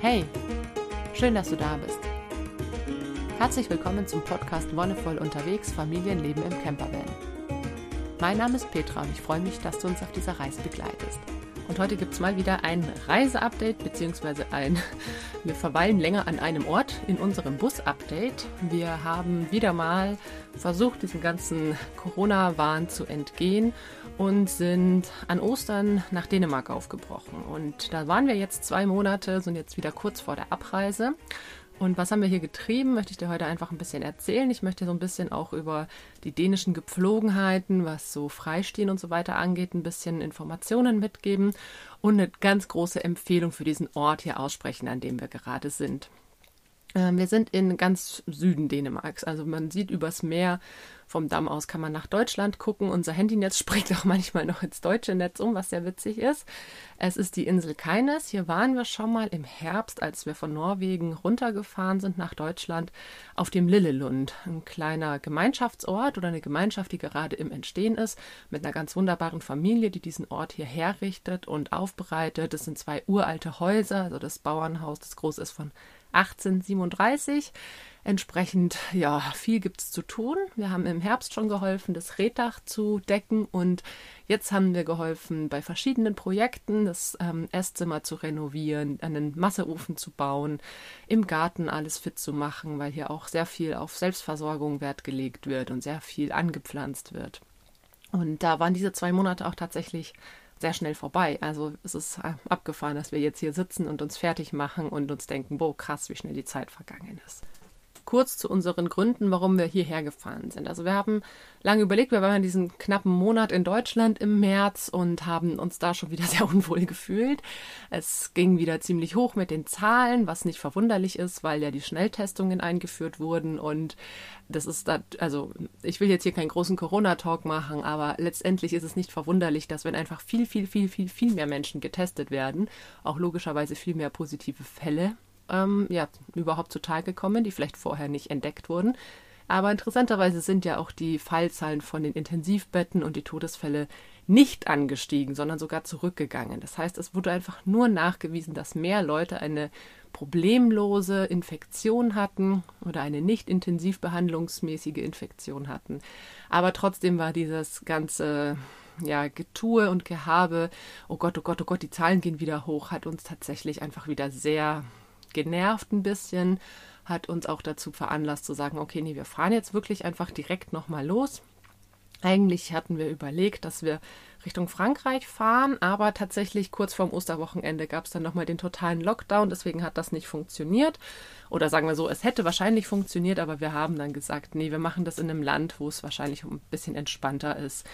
Hey, schön, dass du da bist. Herzlich willkommen zum Podcast Wonnevoll unterwegs Familienleben im Campervan. Mein Name ist Petra und ich freue mich, dass du uns auf dieser Reise begleitest. Und heute gibt es mal wieder ein Reiseupdate, beziehungsweise ein, wir verweilen länger an einem Ort in unserem Bus-Update. Wir haben wieder mal versucht, diesem ganzen Corona-Wahn zu entgehen und sind an Ostern nach Dänemark aufgebrochen. Und da waren wir jetzt zwei Monate, sind jetzt wieder kurz vor der Abreise. Und was haben wir hier getrieben, möchte ich dir heute einfach ein bisschen erzählen. Ich möchte so ein bisschen auch über die dänischen Gepflogenheiten, was so Freistehen und so weiter angeht, ein bisschen Informationen mitgeben und eine ganz große Empfehlung für diesen Ort hier aussprechen, an dem wir gerade sind. Ähm, wir sind in ganz Süden Dänemarks. Also man sieht übers Meer vom Damm aus kann man nach Deutschland gucken. Unser Handynetz springt auch manchmal noch ins deutsche Netz um, was sehr witzig ist. Es ist die Insel Keines. Hier waren wir schon mal im Herbst, als wir von Norwegen runtergefahren sind nach Deutschland, auf dem Lillelund. Ein kleiner Gemeinschaftsort oder eine Gemeinschaft, die gerade im Entstehen ist, mit einer ganz wunderbaren Familie, die diesen Ort hier herrichtet und aufbereitet. Es sind zwei uralte Häuser, also das Bauernhaus, das groß ist von 1837. Entsprechend, ja, viel gibt es zu tun. Wir haben im Herbst schon geholfen, das Reddach zu decken und jetzt haben wir geholfen, bei verschiedenen Projekten das ähm, Esszimmer zu renovieren, einen Masseofen zu bauen, im Garten alles fit zu machen, weil hier auch sehr viel auf Selbstversorgung Wert gelegt wird und sehr viel angepflanzt wird. Und da waren diese zwei Monate auch tatsächlich sehr schnell vorbei. Also es ist äh, abgefahren, dass wir jetzt hier sitzen und uns fertig machen und uns denken, boah, krass, wie schnell die Zeit vergangen ist kurz zu unseren Gründen, warum wir hierher gefahren sind. Also wir haben lange überlegt, wir waren diesen knappen Monat in Deutschland im März und haben uns da schon wieder sehr unwohl gefühlt. Es ging wieder ziemlich hoch mit den Zahlen, was nicht verwunderlich ist, weil ja die Schnelltestungen eingeführt wurden und das ist da, also ich will jetzt hier keinen großen Corona-Talk machen, aber letztendlich ist es nicht verwunderlich, dass wenn einfach viel, viel, viel, viel, viel mehr Menschen getestet werden, auch logischerweise viel mehr positive Fälle ähm, ja, überhaupt zutage kommen, die vielleicht vorher nicht entdeckt wurden. Aber interessanterweise sind ja auch die Fallzahlen von den Intensivbetten und die Todesfälle nicht angestiegen, sondern sogar zurückgegangen. Das heißt, es wurde einfach nur nachgewiesen, dass mehr Leute eine problemlose Infektion hatten oder eine nicht intensiv behandlungsmäßige Infektion hatten. Aber trotzdem war dieses ganze ja, Getue und Gehabe, oh Gott, oh Gott, oh Gott, die Zahlen gehen wieder hoch, hat uns tatsächlich einfach wieder sehr genervt ein bisschen, hat uns auch dazu veranlasst zu sagen, okay, nee, wir fahren jetzt wirklich einfach direkt nochmal los. Eigentlich hatten wir überlegt, dass wir Richtung Frankreich fahren, aber tatsächlich kurz vorm Osterwochenende gab es dann nochmal den totalen Lockdown, deswegen hat das nicht funktioniert. Oder sagen wir so, es hätte wahrscheinlich funktioniert, aber wir haben dann gesagt, nee, wir machen das in einem Land, wo es wahrscheinlich ein bisschen entspannter ist.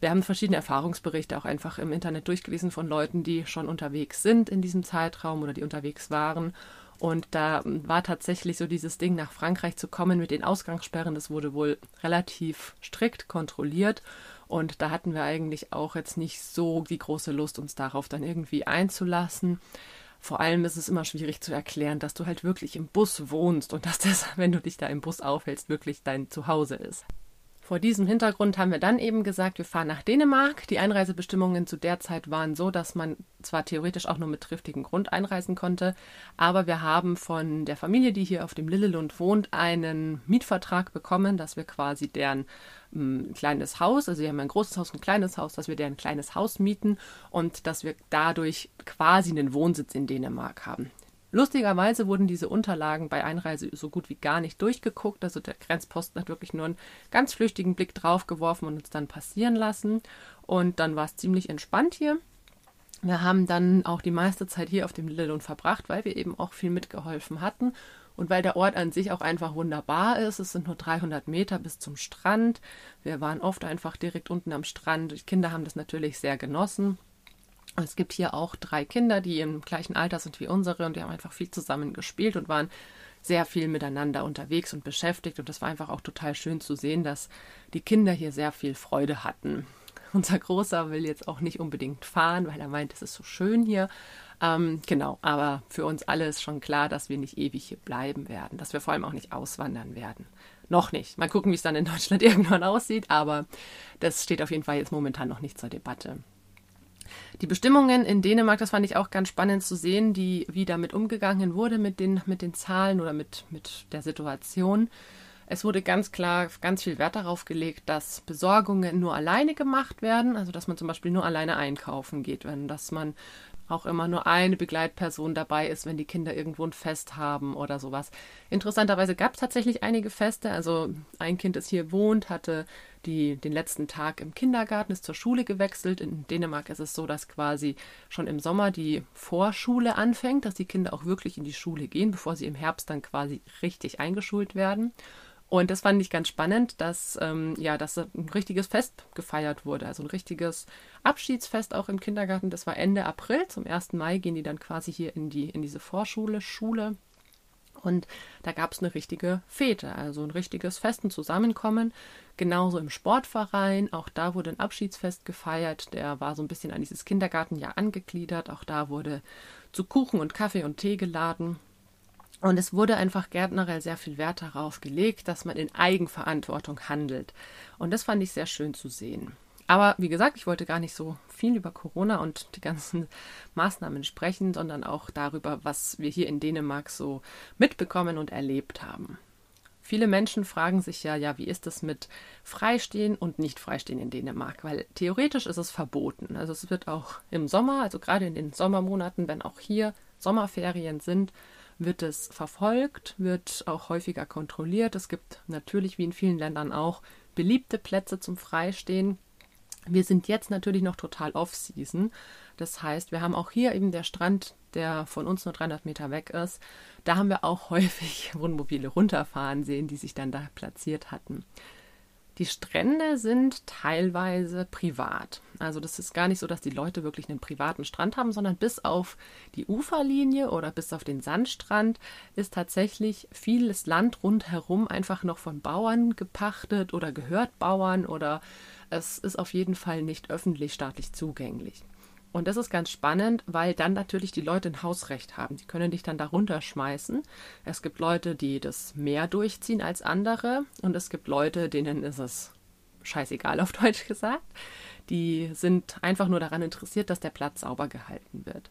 Wir haben verschiedene Erfahrungsberichte auch einfach im Internet durchgelesen von Leuten, die schon unterwegs sind in diesem Zeitraum oder die unterwegs waren. Und da war tatsächlich so dieses Ding, nach Frankreich zu kommen mit den Ausgangssperren, das wurde wohl relativ strikt kontrolliert. Und da hatten wir eigentlich auch jetzt nicht so die große Lust, uns darauf dann irgendwie einzulassen. Vor allem ist es immer schwierig zu erklären, dass du halt wirklich im Bus wohnst und dass das, wenn du dich da im Bus aufhältst, wirklich dein Zuhause ist. Vor diesem Hintergrund haben wir dann eben gesagt, wir fahren nach Dänemark. Die Einreisebestimmungen zu der Zeit waren so, dass man zwar theoretisch auch nur mit triftigem Grund einreisen konnte, aber wir haben von der Familie, die hier auf dem Lillelund wohnt, einen Mietvertrag bekommen, dass wir quasi deren ein kleines Haus, also sie haben ein großes Haus, ein kleines Haus, dass wir deren kleines Haus mieten und dass wir dadurch quasi einen Wohnsitz in Dänemark haben. Lustigerweise wurden diese Unterlagen bei Einreise so gut wie gar nicht durchgeguckt. Also der Grenzposten hat wirklich nur einen ganz flüchtigen Blick drauf geworfen und uns dann passieren lassen. Und dann war es ziemlich entspannt hier. Wir haben dann auch die meiste Zeit hier auf dem Lillelund verbracht, weil wir eben auch viel mitgeholfen hatten und weil der Ort an sich auch einfach wunderbar ist. Es sind nur 300 Meter bis zum Strand. Wir waren oft einfach direkt unten am Strand. Die Kinder haben das natürlich sehr genossen. Es gibt hier auch drei Kinder, die im gleichen Alter sind wie unsere und die haben einfach viel zusammen gespielt und waren sehr viel miteinander unterwegs und beschäftigt. Und das war einfach auch total schön zu sehen, dass die Kinder hier sehr viel Freude hatten. Unser Großer will jetzt auch nicht unbedingt fahren, weil er meint, es ist so schön hier. Ähm, genau, aber für uns alle ist schon klar, dass wir nicht ewig hier bleiben werden, dass wir vor allem auch nicht auswandern werden. Noch nicht. Mal gucken, wie es dann in Deutschland irgendwann aussieht, aber das steht auf jeden Fall jetzt momentan noch nicht zur Debatte. Die Bestimmungen in Dänemark, das fand ich auch ganz spannend zu sehen, die, wie damit umgegangen wurde mit den, mit den Zahlen oder mit, mit der Situation. Es wurde ganz klar ganz viel Wert darauf gelegt, dass Besorgungen nur alleine gemacht werden, also dass man zum Beispiel nur alleine einkaufen geht, wenn dass man auch immer nur eine Begleitperson dabei ist, wenn die Kinder irgendwo ein Fest haben oder sowas. Interessanterweise gab es tatsächlich einige Feste. Also ein Kind, das hier wohnt, hatte die, den letzten Tag im Kindergarten, ist zur Schule gewechselt. In Dänemark ist es so, dass quasi schon im Sommer die Vorschule anfängt, dass die Kinder auch wirklich in die Schule gehen, bevor sie im Herbst dann quasi richtig eingeschult werden. Und das fand ich ganz spannend, dass ähm, ja, dass ein richtiges Fest gefeiert wurde, also ein richtiges Abschiedsfest auch im Kindergarten. Das war Ende April. Zum 1. Mai gehen die dann quasi hier in die in diese Vorschule, Schule. Und da gab es eine richtige Fete, also ein richtiges Fest, ein Zusammenkommen. Genauso im Sportverein, auch da wurde ein Abschiedsfest gefeiert. Der war so ein bisschen an dieses Kindergartenjahr angegliedert. Auch da wurde zu Kuchen und Kaffee und Tee geladen. Und es wurde einfach generell sehr viel Wert darauf gelegt, dass man in Eigenverantwortung handelt. Und das fand ich sehr schön zu sehen. Aber wie gesagt, ich wollte gar nicht so viel über Corona und die ganzen Maßnahmen sprechen, sondern auch darüber, was wir hier in Dänemark so mitbekommen und erlebt haben. Viele Menschen fragen sich ja, ja, wie ist es mit Freistehen und Nicht-Freistehen in Dänemark? Weil theoretisch ist es verboten. Also es wird auch im Sommer, also gerade in den Sommermonaten, wenn auch hier Sommerferien sind, wird es verfolgt, wird auch häufiger kontrolliert. Es gibt natürlich, wie in vielen Ländern auch, beliebte Plätze zum Freistehen. Wir sind jetzt natürlich noch total off-season. Das heißt, wir haben auch hier eben der Strand, der von uns nur 300 Meter weg ist. Da haben wir auch häufig Wohnmobile runterfahren sehen, die sich dann da platziert hatten. Die Strände sind teilweise privat. Also das ist gar nicht so, dass die Leute wirklich einen privaten Strand haben, sondern bis auf die Uferlinie oder bis auf den Sandstrand ist tatsächlich vieles Land rundherum einfach noch von Bauern gepachtet oder gehört Bauern oder es ist auf jeden Fall nicht öffentlich staatlich zugänglich. Und das ist ganz spannend, weil dann natürlich die Leute ein Hausrecht haben. Die können dich dann da runterschmeißen. Es gibt Leute, die das mehr durchziehen als andere. Und es gibt Leute, denen ist es scheißegal auf Deutsch gesagt. Die sind einfach nur daran interessiert, dass der Platz sauber gehalten wird.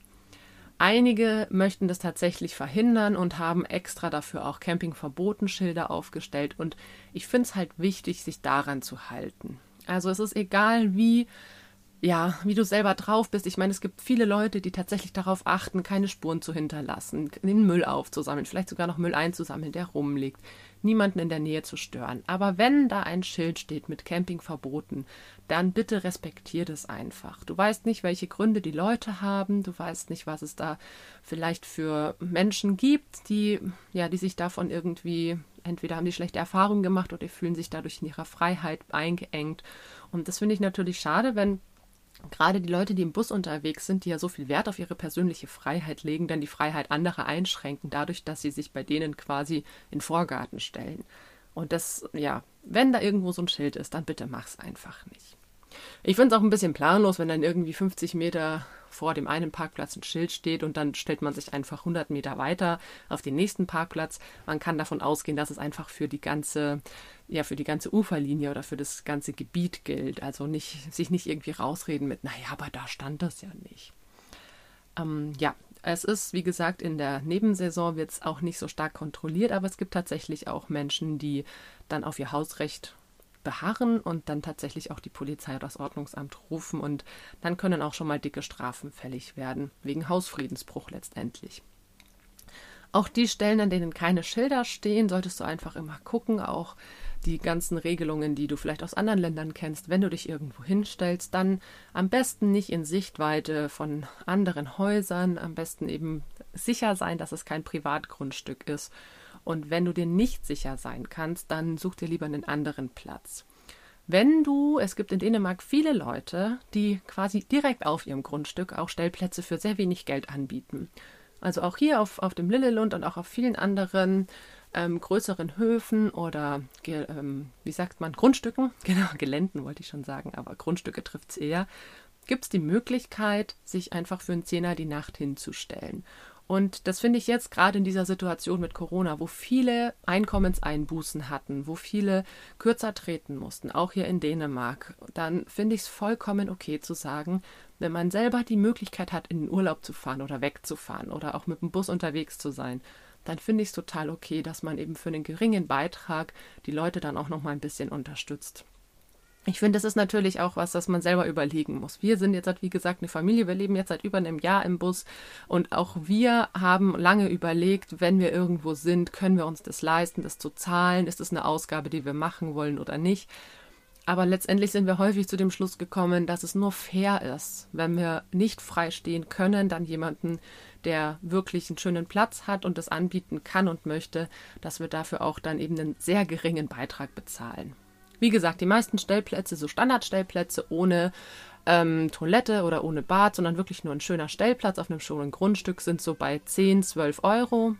Einige möchten das tatsächlich verhindern und haben extra dafür auch Campingverbotenschilder aufgestellt. Und ich finde es halt wichtig, sich daran zu halten. Also es ist egal, wie ja, wie du selber drauf bist. Ich meine, es gibt viele Leute, die tatsächlich darauf achten, keine Spuren zu hinterlassen, den Müll aufzusammeln, vielleicht sogar noch Müll einzusammeln, der rumliegt, niemanden in der Nähe zu stören. Aber wenn da ein Schild steht mit Camping verboten, dann bitte respektier das einfach. Du weißt nicht, welche Gründe die Leute haben, du weißt nicht, was es da vielleicht für Menschen gibt, die ja, die sich davon irgendwie entweder haben die schlechte Erfahrungen gemacht oder die fühlen sich dadurch in ihrer Freiheit eingeengt. Und das finde ich natürlich schade, wenn gerade die Leute, die im Bus unterwegs sind, die ja so viel Wert auf ihre persönliche Freiheit legen, dann die Freiheit anderer einschränken, dadurch, dass sie sich bei denen quasi in Vorgarten stellen. Und das, ja, wenn da irgendwo so ein Schild ist, dann bitte mach's einfach nicht. Ich finde es auch ein bisschen planlos, wenn dann irgendwie 50 Meter vor dem einen Parkplatz ein Schild steht und dann stellt man sich einfach 100 Meter weiter auf den nächsten Parkplatz. Man kann davon ausgehen, dass es einfach für die ganze, ja, für die ganze Uferlinie oder für das ganze Gebiet gilt. Also nicht, sich nicht irgendwie rausreden mit, naja, aber da stand das ja nicht. Ähm, ja, es ist, wie gesagt, in der Nebensaison wird es auch nicht so stark kontrolliert, aber es gibt tatsächlich auch Menschen, die dann auf ihr Hausrecht beharren und dann tatsächlich auch die Polizei oder das Ordnungsamt rufen und dann können auch schon mal dicke Strafen fällig werden, wegen Hausfriedensbruch letztendlich. Auch die Stellen, an denen keine Schilder stehen, solltest du einfach immer gucken, auch die ganzen Regelungen, die du vielleicht aus anderen Ländern kennst, wenn du dich irgendwo hinstellst, dann am besten nicht in Sichtweite von anderen Häusern, am besten eben sicher sein, dass es kein Privatgrundstück ist und wenn du dir nicht sicher sein kannst, dann such dir lieber einen anderen Platz. Wenn du, es gibt in Dänemark viele Leute, die quasi direkt auf ihrem Grundstück auch Stellplätze für sehr wenig Geld anbieten. Also auch hier auf, auf dem Lillelund und auch auf vielen anderen ähm, größeren Höfen oder, ähm, wie sagt man, Grundstücken, genau, Geländen wollte ich schon sagen, aber Grundstücke trifft es eher, gibt es die Möglichkeit, sich einfach für einen Zehner die Nacht hinzustellen. Und das finde ich jetzt gerade in dieser Situation mit Corona, wo viele Einkommenseinbußen hatten, wo viele kürzer treten mussten, auch hier in Dänemark, dann finde ich es vollkommen okay zu sagen, wenn man selber die Möglichkeit hat, in den Urlaub zu fahren oder wegzufahren oder auch mit dem Bus unterwegs zu sein, dann finde ich es total okay, dass man eben für einen geringen Beitrag die Leute dann auch noch mal ein bisschen unterstützt. Ich finde, das ist natürlich auch was, das man selber überlegen muss. Wir sind jetzt, wie gesagt, eine Familie. Wir leben jetzt seit über einem Jahr im Bus und auch wir haben lange überlegt, wenn wir irgendwo sind, können wir uns das leisten, das zu zahlen? Ist das eine Ausgabe, die wir machen wollen oder nicht? Aber letztendlich sind wir häufig zu dem Schluss gekommen, dass es nur fair ist, wenn wir nicht frei stehen können, dann jemanden, der wirklich einen schönen Platz hat und das anbieten kann und möchte, dass wir dafür auch dann eben einen sehr geringen Beitrag bezahlen. Wie gesagt, die meisten Stellplätze, so Standardstellplätze ohne ähm, Toilette oder ohne Bad, sondern wirklich nur ein schöner Stellplatz auf einem schönen Grundstück, sind so bei 10, 12 Euro.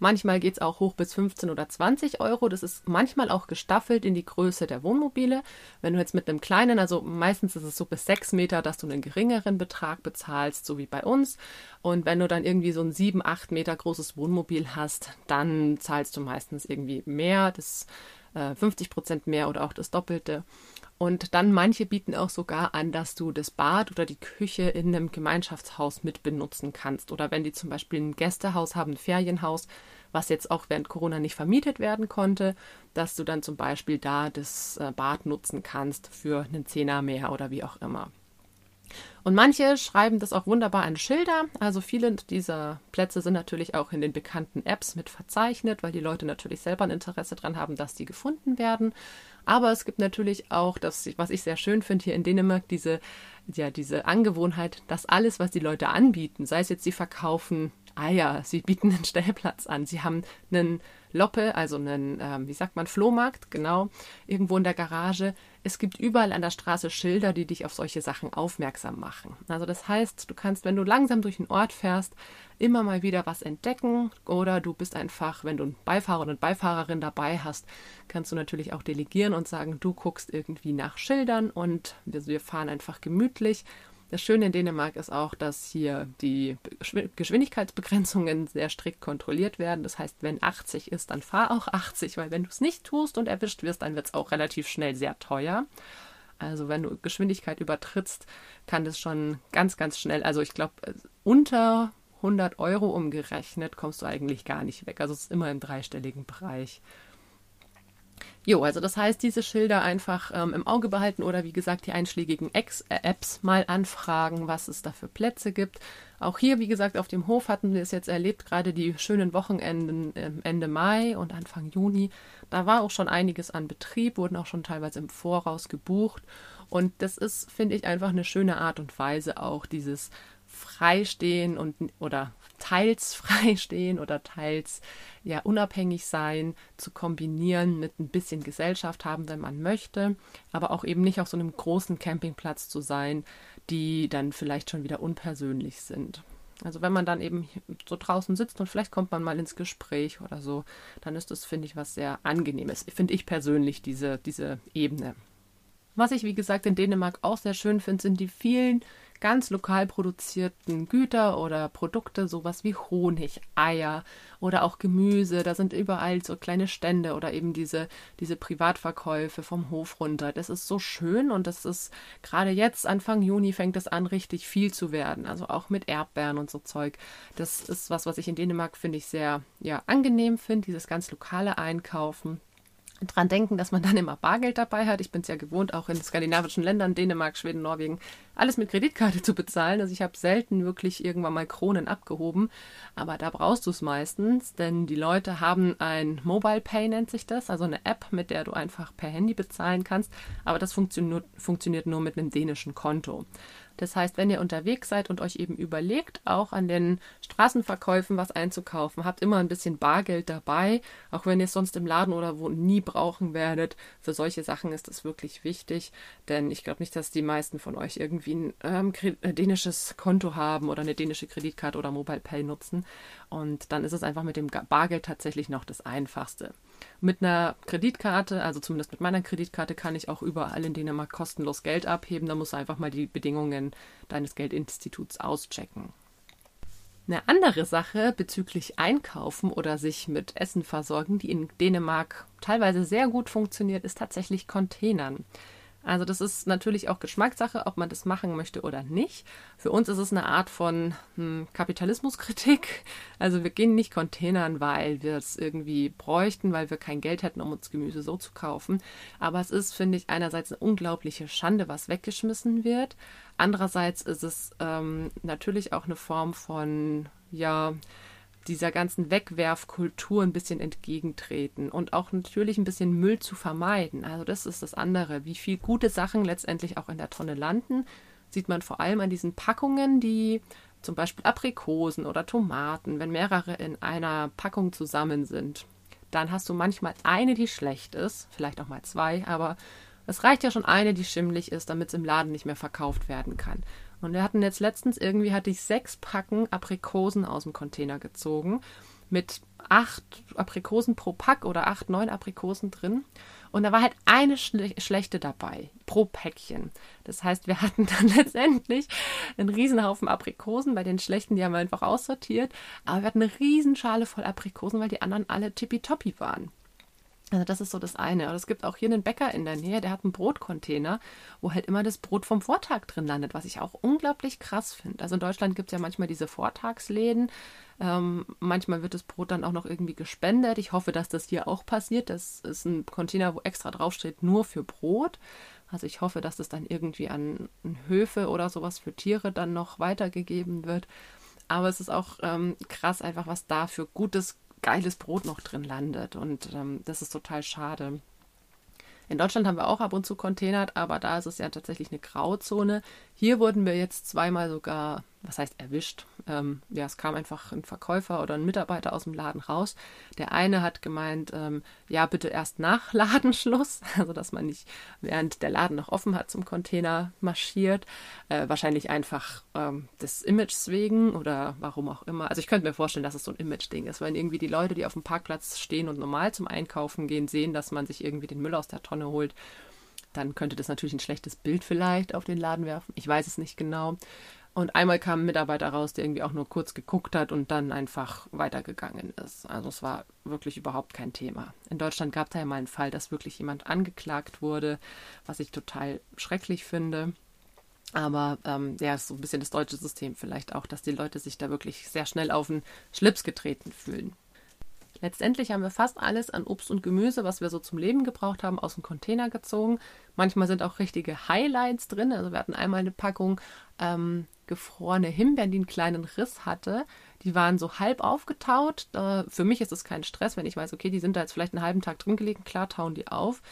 Manchmal geht es auch hoch bis 15 oder 20 Euro. Das ist manchmal auch gestaffelt in die Größe der Wohnmobile. Wenn du jetzt mit einem kleinen, also meistens ist es so bis 6 Meter, dass du einen geringeren Betrag bezahlst, so wie bei uns. Und wenn du dann irgendwie so ein 7, 8 Meter großes Wohnmobil hast, dann zahlst du meistens irgendwie mehr. Das 50 äh, Prozent mehr oder auch das Doppelte. Und dann manche bieten auch sogar an, dass du das Bad oder die Küche in einem Gemeinschaftshaus mit benutzen kannst. Oder wenn die zum Beispiel ein Gästehaus haben, ein Ferienhaus, was jetzt auch während Corona nicht vermietet werden konnte, dass du dann zum Beispiel da das äh, Bad nutzen kannst für einen Zehner mehr oder wie auch immer. Und manche schreiben das auch wunderbar an Schilder. Also viele dieser Plätze sind natürlich auch in den bekannten Apps mit verzeichnet, weil die Leute natürlich selber ein Interesse daran haben, dass die gefunden werden. Aber es gibt natürlich auch, das, was ich sehr schön finde hier in Dänemark, diese, ja, diese Angewohnheit, dass alles, was die Leute anbieten, sei es jetzt sie verkaufen Eier, sie bieten einen Stellplatz an, sie haben einen Loppe, also einen, äh, wie sagt man, Flohmarkt, genau, irgendwo in der Garage. Es gibt überall an der Straße Schilder, die dich auf solche Sachen aufmerksam machen. Also das heißt, du kannst, wenn du langsam durch den Ort fährst, immer mal wieder was entdecken oder du bist einfach, wenn du einen Beifahrer oder eine Beifahrerin dabei hast, kannst du natürlich auch delegieren und sagen, du guckst irgendwie nach Schildern und wir, wir fahren einfach gemütlich das Schöne in Dänemark ist auch, dass hier die Geschwindigkeitsbegrenzungen sehr strikt kontrolliert werden. Das heißt, wenn 80 ist, dann fahr auch 80, weil wenn du es nicht tust und erwischt wirst, dann wird es auch relativ schnell sehr teuer. Also wenn du Geschwindigkeit übertrittst, kann das schon ganz, ganz schnell, also ich glaube, unter 100 Euro umgerechnet kommst du eigentlich gar nicht weg. Also es ist immer im dreistelligen Bereich. Jo, also das heißt, diese Schilder einfach ähm, im Auge behalten oder wie gesagt die einschlägigen Ex äh, Apps mal anfragen, was es da für Plätze gibt. Auch hier, wie gesagt, auf dem Hof hatten wir es jetzt erlebt, gerade die schönen Wochenenden äh, Ende Mai und Anfang Juni. Da war auch schon einiges an Betrieb, wurden auch schon teilweise im Voraus gebucht. Und das ist, finde ich, einfach eine schöne Art und Weise, auch dieses Freistehen und oder teils freistehen oder teils ja unabhängig sein zu kombinieren mit ein bisschen Gesellschaft haben, wenn man möchte, aber auch eben nicht auf so einem großen Campingplatz zu sein, die dann vielleicht schon wieder unpersönlich sind. Also wenn man dann eben so draußen sitzt und vielleicht kommt man mal ins Gespräch oder so, dann ist das, finde ich, was sehr angenehmes. Finde ich persönlich diese, diese Ebene. Was ich, wie gesagt, in Dänemark auch sehr schön finde, sind die vielen ganz lokal produzierten Güter oder Produkte, sowas wie Honig, Eier oder auch Gemüse. Da sind überall so kleine Stände oder eben diese, diese Privatverkäufe vom Hof runter. Das ist so schön und das ist gerade jetzt, Anfang Juni, fängt es an, richtig viel zu werden. Also auch mit Erdbeeren und so Zeug. Das ist was, was ich in Dänemark, finde ich, sehr ja, angenehm finde, dieses ganz lokale Einkaufen dran denken, dass man dann immer Bargeld dabei hat. Ich bin es ja gewohnt, auch in skandinavischen Ländern, Dänemark, Schweden, Norwegen, alles mit Kreditkarte zu bezahlen. Also ich habe selten wirklich irgendwann mal Kronen abgehoben, aber da brauchst du es meistens, denn die Leute haben ein Mobile Pay, nennt sich das, also eine App, mit der du einfach per Handy bezahlen kannst, aber das funktioniert, funktioniert nur mit einem dänischen Konto. Das heißt, wenn ihr unterwegs seid und euch eben überlegt, auch an den Straßenverkäufen was einzukaufen, habt immer ein bisschen Bargeld dabei, auch wenn ihr es sonst im Laden oder wo nie brauchen werdet. Für solche Sachen ist es wirklich wichtig, denn ich glaube nicht, dass die meisten von euch irgendwie ein ähm, äh, dänisches Konto haben oder eine dänische Kreditkarte oder Mobile Pay nutzen. Und dann ist es einfach mit dem Bargeld tatsächlich noch das Einfachste. Mit einer Kreditkarte, also zumindest mit meiner Kreditkarte, kann ich auch überall in Dänemark kostenlos Geld abheben. Da musst du einfach mal die Bedingungen deines Geldinstituts auschecken. Eine andere Sache bezüglich Einkaufen oder sich mit Essen versorgen, die in Dänemark teilweise sehr gut funktioniert, ist tatsächlich Containern. Also das ist natürlich auch Geschmackssache, ob man das machen möchte oder nicht. Für uns ist es eine Art von hm, Kapitalismuskritik. Also wir gehen nicht Containern, weil wir es irgendwie bräuchten, weil wir kein Geld hätten, um uns Gemüse so zu kaufen. Aber es ist, finde ich, einerseits eine unglaubliche Schande, was weggeschmissen wird. Andererseits ist es ähm, natürlich auch eine Form von, ja, dieser ganzen Wegwerfkultur ein bisschen entgegentreten und auch natürlich ein bisschen Müll zu vermeiden. Also das ist das andere. Wie viel gute Sachen letztendlich auch in der Tonne landen, sieht man vor allem an diesen Packungen, die zum Beispiel Aprikosen oder Tomaten, wenn mehrere in einer Packung zusammen sind, dann hast du manchmal eine, die schlecht ist, vielleicht auch mal zwei, aber es reicht ja schon eine, die schimmlig ist, damit es im Laden nicht mehr verkauft werden kann. Und wir hatten jetzt letztens irgendwie, hatte ich sechs Packen Aprikosen aus dem Container gezogen. Mit acht Aprikosen pro Pack oder acht, neun Aprikosen drin. Und da war halt eine Schle schlechte dabei, pro Päckchen. Das heißt, wir hatten dann letztendlich einen Riesenhaufen Aprikosen. Bei den schlechten, die haben wir einfach aussortiert. Aber wir hatten eine Riesenschale voll Aprikosen, weil die anderen alle tippitoppi waren. Also das ist so das eine. Und es gibt auch hier einen Bäcker in der Nähe, der hat einen Brotcontainer, wo halt immer das Brot vom Vortag drin landet, was ich auch unglaublich krass finde. Also in Deutschland gibt es ja manchmal diese Vortagsläden. Ähm, manchmal wird das Brot dann auch noch irgendwie gespendet. Ich hoffe, dass das hier auch passiert. Das ist ein Container, wo extra draufsteht, nur für Brot. Also ich hoffe, dass das dann irgendwie an Höfe oder sowas für Tiere dann noch weitergegeben wird. Aber es ist auch ähm, krass einfach, was da für gutes geiles Brot noch drin landet. Und ähm, das ist total schade. In Deutschland haben wir auch ab und zu containert, aber da ist es ja tatsächlich eine Grauzone. Hier wurden wir jetzt zweimal sogar was heißt erwischt? Ähm, ja, es kam einfach ein Verkäufer oder ein Mitarbeiter aus dem Laden raus. Der eine hat gemeint, ähm, ja, bitte erst nach Ladenschluss, also dass man nicht während der Laden noch offen hat zum Container marschiert. Äh, wahrscheinlich einfach ähm, des Images wegen oder warum auch immer. Also ich könnte mir vorstellen, dass es so ein Image-Ding ist, weil irgendwie die Leute, die auf dem Parkplatz stehen und normal zum Einkaufen gehen, sehen, dass man sich irgendwie den Müll aus der Tonne holt dann könnte das natürlich ein schlechtes Bild vielleicht auf den Laden werfen. Ich weiß es nicht genau. Und einmal kam ein Mitarbeiter raus, der irgendwie auch nur kurz geguckt hat und dann einfach weitergegangen ist. Also es war wirklich überhaupt kein Thema. In Deutschland gab es ja mal einen Fall, dass wirklich jemand angeklagt wurde, was ich total schrecklich finde. Aber ähm, ja, ist so ein bisschen das deutsche System vielleicht auch, dass die Leute sich da wirklich sehr schnell auf den Schlips getreten fühlen. Letztendlich haben wir fast alles an Obst und Gemüse, was wir so zum Leben gebraucht haben, aus dem Container gezogen. Manchmal sind auch richtige Highlights drin. Also wir hatten einmal eine Packung ähm, gefrorene Himbeeren, die einen kleinen Riss hatte. Die waren so halb aufgetaut. Für mich ist es kein Stress, wenn ich weiß, okay, die sind da jetzt vielleicht einen halben Tag drin gelegen, klar tauen die auf.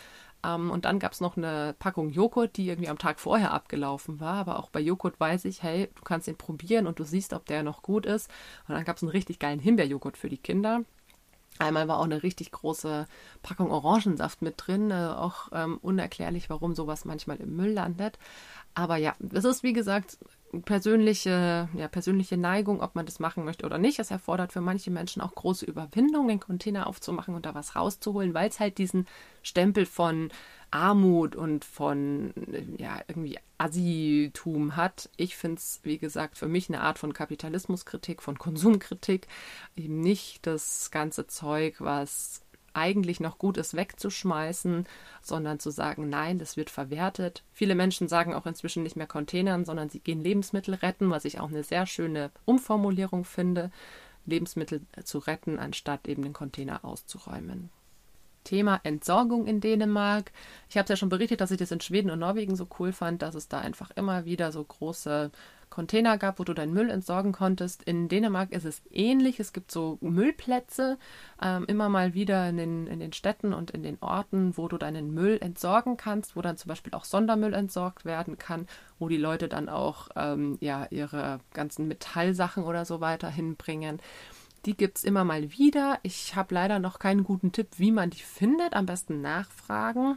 Ähm, und dann gab es noch eine Packung Joghurt, die irgendwie am Tag vorher abgelaufen war. Aber auch bei Joghurt weiß ich, hey, du kannst den probieren und du siehst, ob der noch gut ist. Und dann gab es einen richtig geilen Himbeerjoghurt für die Kinder. Einmal war auch eine richtig große Packung Orangensaft mit drin. Äh, auch ähm, unerklärlich, warum sowas manchmal im Müll landet. Aber ja, das ist wie gesagt persönliche, ja, persönliche Neigung, ob man das machen möchte oder nicht. Es erfordert für manche Menschen auch große Überwindung, den Container aufzumachen und da was rauszuholen, weil es halt diesen Stempel von Armut und von ja, irgendwie Assitum hat. Ich finde es, wie gesagt, für mich eine Art von Kapitalismuskritik, von Konsumkritik. Eben nicht das ganze Zeug, was eigentlich noch gut ist, wegzuschmeißen, sondern zu sagen, nein, das wird verwertet. Viele Menschen sagen auch inzwischen nicht mehr Containern, sondern sie gehen Lebensmittel retten, was ich auch eine sehr schöne Umformulierung finde, Lebensmittel zu retten, anstatt eben den Container auszuräumen. Thema Entsorgung in Dänemark. Ich habe es ja schon berichtet, dass ich das in Schweden und Norwegen so cool fand, dass es da einfach immer wieder so große Container gab, wo du deinen Müll entsorgen konntest. In Dänemark ist es ähnlich. Es gibt so Müllplätze ähm, immer mal wieder in den, in den Städten und in den Orten, wo du deinen Müll entsorgen kannst, wo dann zum Beispiel auch Sondermüll entsorgt werden kann, wo die Leute dann auch ähm, ja, ihre ganzen Metallsachen oder so weiter hinbringen. Die gibt es immer mal wieder. Ich habe leider noch keinen guten Tipp, wie man die findet. Am besten nachfragen.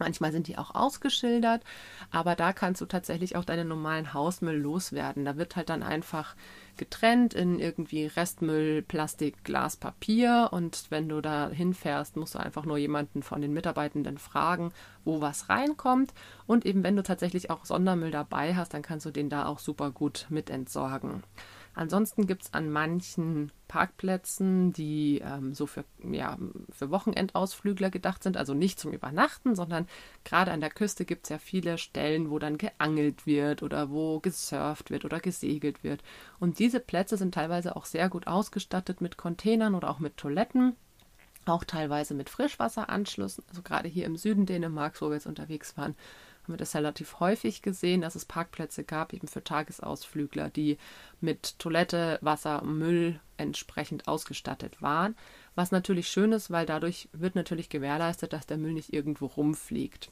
Manchmal sind die auch ausgeschildert, aber da kannst du tatsächlich auch deinen normalen Hausmüll loswerden. Da wird halt dann einfach getrennt in irgendwie Restmüll, Plastik, Glas, Papier und wenn du da hinfährst, musst du einfach nur jemanden von den Mitarbeitenden fragen, wo was reinkommt und eben wenn du tatsächlich auch Sondermüll dabei hast, dann kannst du den da auch super gut mit entsorgen. Ansonsten gibt es an manchen Parkplätzen, die ähm, so für, ja, für Wochenendausflügler gedacht sind, also nicht zum Übernachten, sondern gerade an der Küste gibt es ja viele Stellen, wo dann geangelt wird oder wo gesurft wird oder gesegelt wird. Und diese Plätze sind teilweise auch sehr gut ausgestattet mit Containern oder auch mit Toiletten auch teilweise mit Frischwasseranschlüssen. Also gerade hier im Süden Dänemarks, wo wir jetzt unterwegs waren, haben wir das relativ häufig gesehen, dass es Parkplätze gab, eben für Tagesausflügler, die mit Toilette, Wasser, Müll entsprechend ausgestattet waren. Was natürlich schön ist, weil dadurch wird natürlich gewährleistet, dass der Müll nicht irgendwo rumfliegt.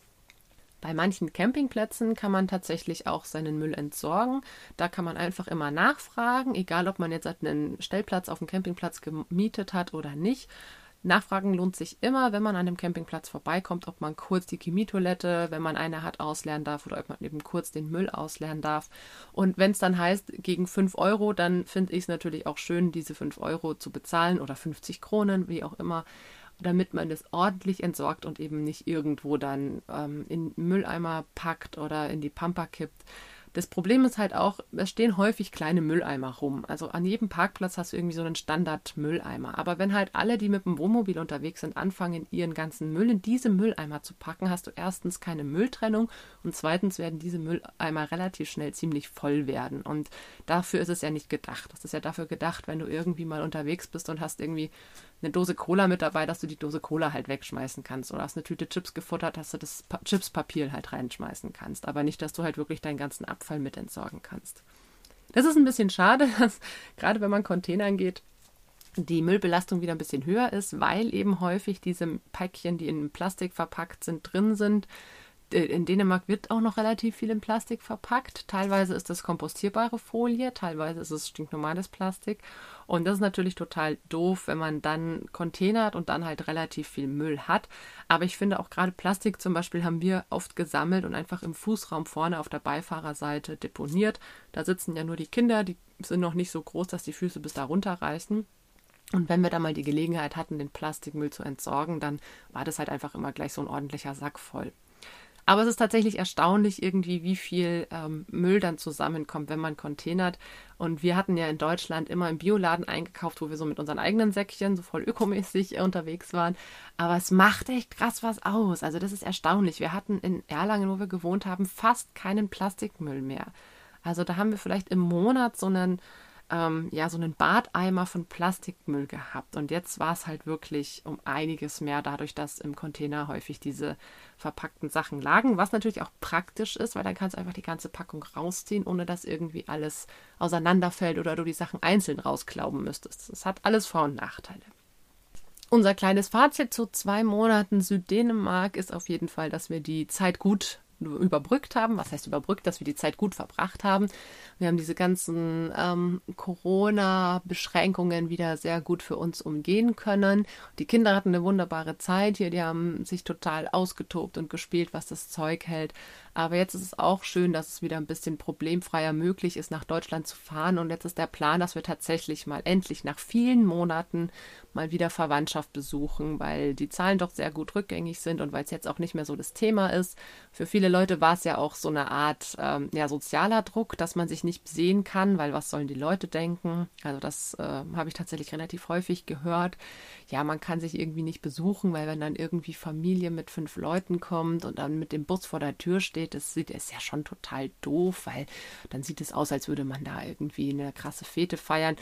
Bei manchen Campingplätzen kann man tatsächlich auch seinen Müll entsorgen. Da kann man einfach immer nachfragen, egal ob man jetzt einen Stellplatz auf dem Campingplatz gemietet hat oder nicht. Nachfragen lohnt sich immer, wenn man an dem Campingplatz vorbeikommt, ob man kurz die Chemietoilette, wenn man eine hat, ausleeren darf oder ob man eben kurz den Müll ausleeren darf. Und wenn es dann heißt, gegen 5 Euro, dann finde ich es natürlich auch schön, diese 5 Euro zu bezahlen oder 50 Kronen, wie auch immer, damit man es ordentlich entsorgt und eben nicht irgendwo dann ähm, in Mülleimer packt oder in die Pampa kippt. Das Problem ist halt auch, es stehen häufig kleine Mülleimer rum. Also an jedem Parkplatz hast du irgendwie so einen Standard-Mülleimer. Aber wenn halt alle, die mit dem Wohnmobil unterwegs sind, anfangen, ihren ganzen Müll in diese Mülleimer zu packen, hast du erstens keine Mülltrennung und zweitens werden diese Mülleimer relativ schnell ziemlich voll werden. Und dafür ist es ja nicht gedacht. Das ist ja dafür gedacht, wenn du irgendwie mal unterwegs bist und hast irgendwie eine Dose Cola mit dabei, dass du die Dose Cola halt wegschmeißen kannst. Oder hast eine Tüte Chips gefuttert, dass du das pa Chipspapier halt reinschmeißen kannst. Aber nicht, dass du halt wirklich deinen ganzen Abfall mit entsorgen kannst. Das ist ein bisschen schade, dass gerade wenn man Containern geht, die Müllbelastung wieder ein bisschen höher ist, weil eben häufig diese Päckchen, die in Plastik verpackt sind, drin sind in Dänemark wird auch noch relativ viel in Plastik verpackt. Teilweise ist es kompostierbare Folie, teilweise ist es stinknormales Plastik. Und das ist natürlich total doof, wenn man dann containert und dann halt relativ viel Müll hat. Aber ich finde auch gerade Plastik zum Beispiel haben wir oft gesammelt und einfach im Fußraum vorne auf der Beifahrerseite deponiert. Da sitzen ja nur die Kinder, die sind noch nicht so groß, dass die Füße bis da runterreißen. Und wenn wir da mal die Gelegenheit hatten, den Plastikmüll zu entsorgen, dann war das halt einfach immer gleich so ein ordentlicher Sack voll. Aber es ist tatsächlich erstaunlich irgendwie, wie viel ähm, Müll dann zusammenkommt, wenn man containert. Und wir hatten ja in Deutschland immer im Bioladen eingekauft, wo wir so mit unseren eigenen Säckchen so voll ökomäßig unterwegs waren. Aber es macht echt krass was aus. Also das ist erstaunlich. Wir hatten in Erlangen, wo wir gewohnt haben, fast keinen Plastikmüll mehr. Also da haben wir vielleicht im Monat so einen ähm, ja, so einen Badeimer von Plastikmüll gehabt. Und jetzt war es halt wirklich um einiges mehr, dadurch, dass im Container häufig diese verpackten Sachen lagen, was natürlich auch praktisch ist, weil dann kannst du einfach die ganze Packung rausziehen, ohne dass irgendwie alles auseinanderfällt oder du die Sachen einzeln rausklauben müsstest. Das hat alles Vor- und Nachteile. Unser kleines Fazit zu zwei Monaten Süddänemark ist auf jeden Fall, dass wir die Zeit gut überbrückt haben. Was heißt überbrückt, dass wir die Zeit gut verbracht haben. Wir haben diese ganzen ähm, Corona-Beschränkungen wieder sehr gut für uns umgehen können. Die Kinder hatten eine wunderbare Zeit hier, die haben sich total ausgetobt und gespielt, was das Zeug hält. Aber jetzt ist es auch schön, dass es wieder ein bisschen problemfreier möglich ist, nach Deutschland zu fahren. Und jetzt ist der Plan, dass wir tatsächlich mal endlich nach vielen Monaten mal wieder Verwandtschaft besuchen, weil die Zahlen doch sehr gut rückgängig sind und weil es jetzt auch nicht mehr so das Thema ist. Für viele Leute war es ja auch so eine Art ähm, ja, sozialer Druck, dass man sich nicht sehen kann, weil was sollen die Leute denken? Also das äh, habe ich tatsächlich relativ häufig gehört. Ja, man kann sich irgendwie nicht besuchen, weil wenn dann irgendwie Familie mit fünf Leuten kommt und dann mit dem Bus vor der Tür steht, das sieht ist ja schon total doof, weil dann sieht es aus, als würde man da irgendwie eine krasse Fete feiern.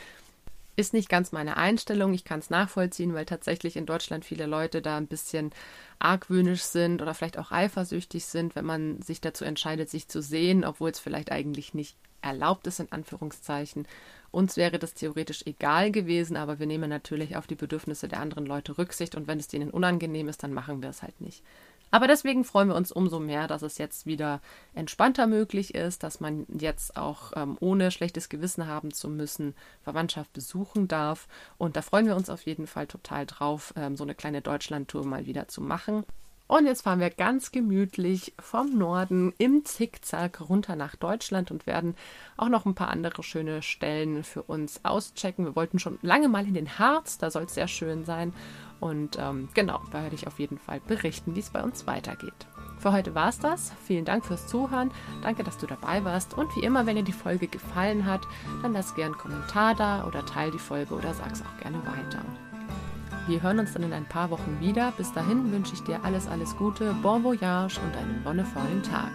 Ist nicht ganz meine Einstellung. Ich kann es nachvollziehen, weil tatsächlich in Deutschland viele Leute da ein bisschen argwöhnisch sind oder vielleicht auch eifersüchtig sind, wenn man sich dazu entscheidet, sich zu sehen, obwohl es vielleicht eigentlich nicht erlaubt ist, in Anführungszeichen. Uns wäre das theoretisch egal gewesen, aber wir nehmen natürlich auf die Bedürfnisse der anderen Leute Rücksicht und wenn es denen unangenehm ist, dann machen wir es halt nicht. Aber deswegen freuen wir uns umso mehr, dass es jetzt wieder entspannter möglich ist, dass man jetzt auch ähm, ohne schlechtes Gewissen haben zu müssen Verwandtschaft besuchen darf. Und da freuen wir uns auf jeden Fall total drauf, ähm, so eine kleine Deutschlandtour mal wieder zu machen. Und jetzt fahren wir ganz gemütlich vom Norden im Zickzack runter nach Deutschland und werden auch noch ein paar andere schöne Stellen für uns auschecken. Wir wollten schon lange mal in den Harz, da soll es sehr schön sein. Und ähm, genau, da werde ich auf jeden Fall berichten, wie es bei uns weitergeht. Für heute war es das. Vielen Dank fürs Zuhören. Danke, dass du dabei warst. Und wie immer, wenn dir die Folge gefallen hat, dann lass gerne einen Kommentar da oder teile die Folge oder sag's auch gerne weiter. Wir hören uns dann in ein paar Wochen wieder. Bis dahin wünsche ich dir alles, alles Gute, bon voyage und einen wonnevollen Tag.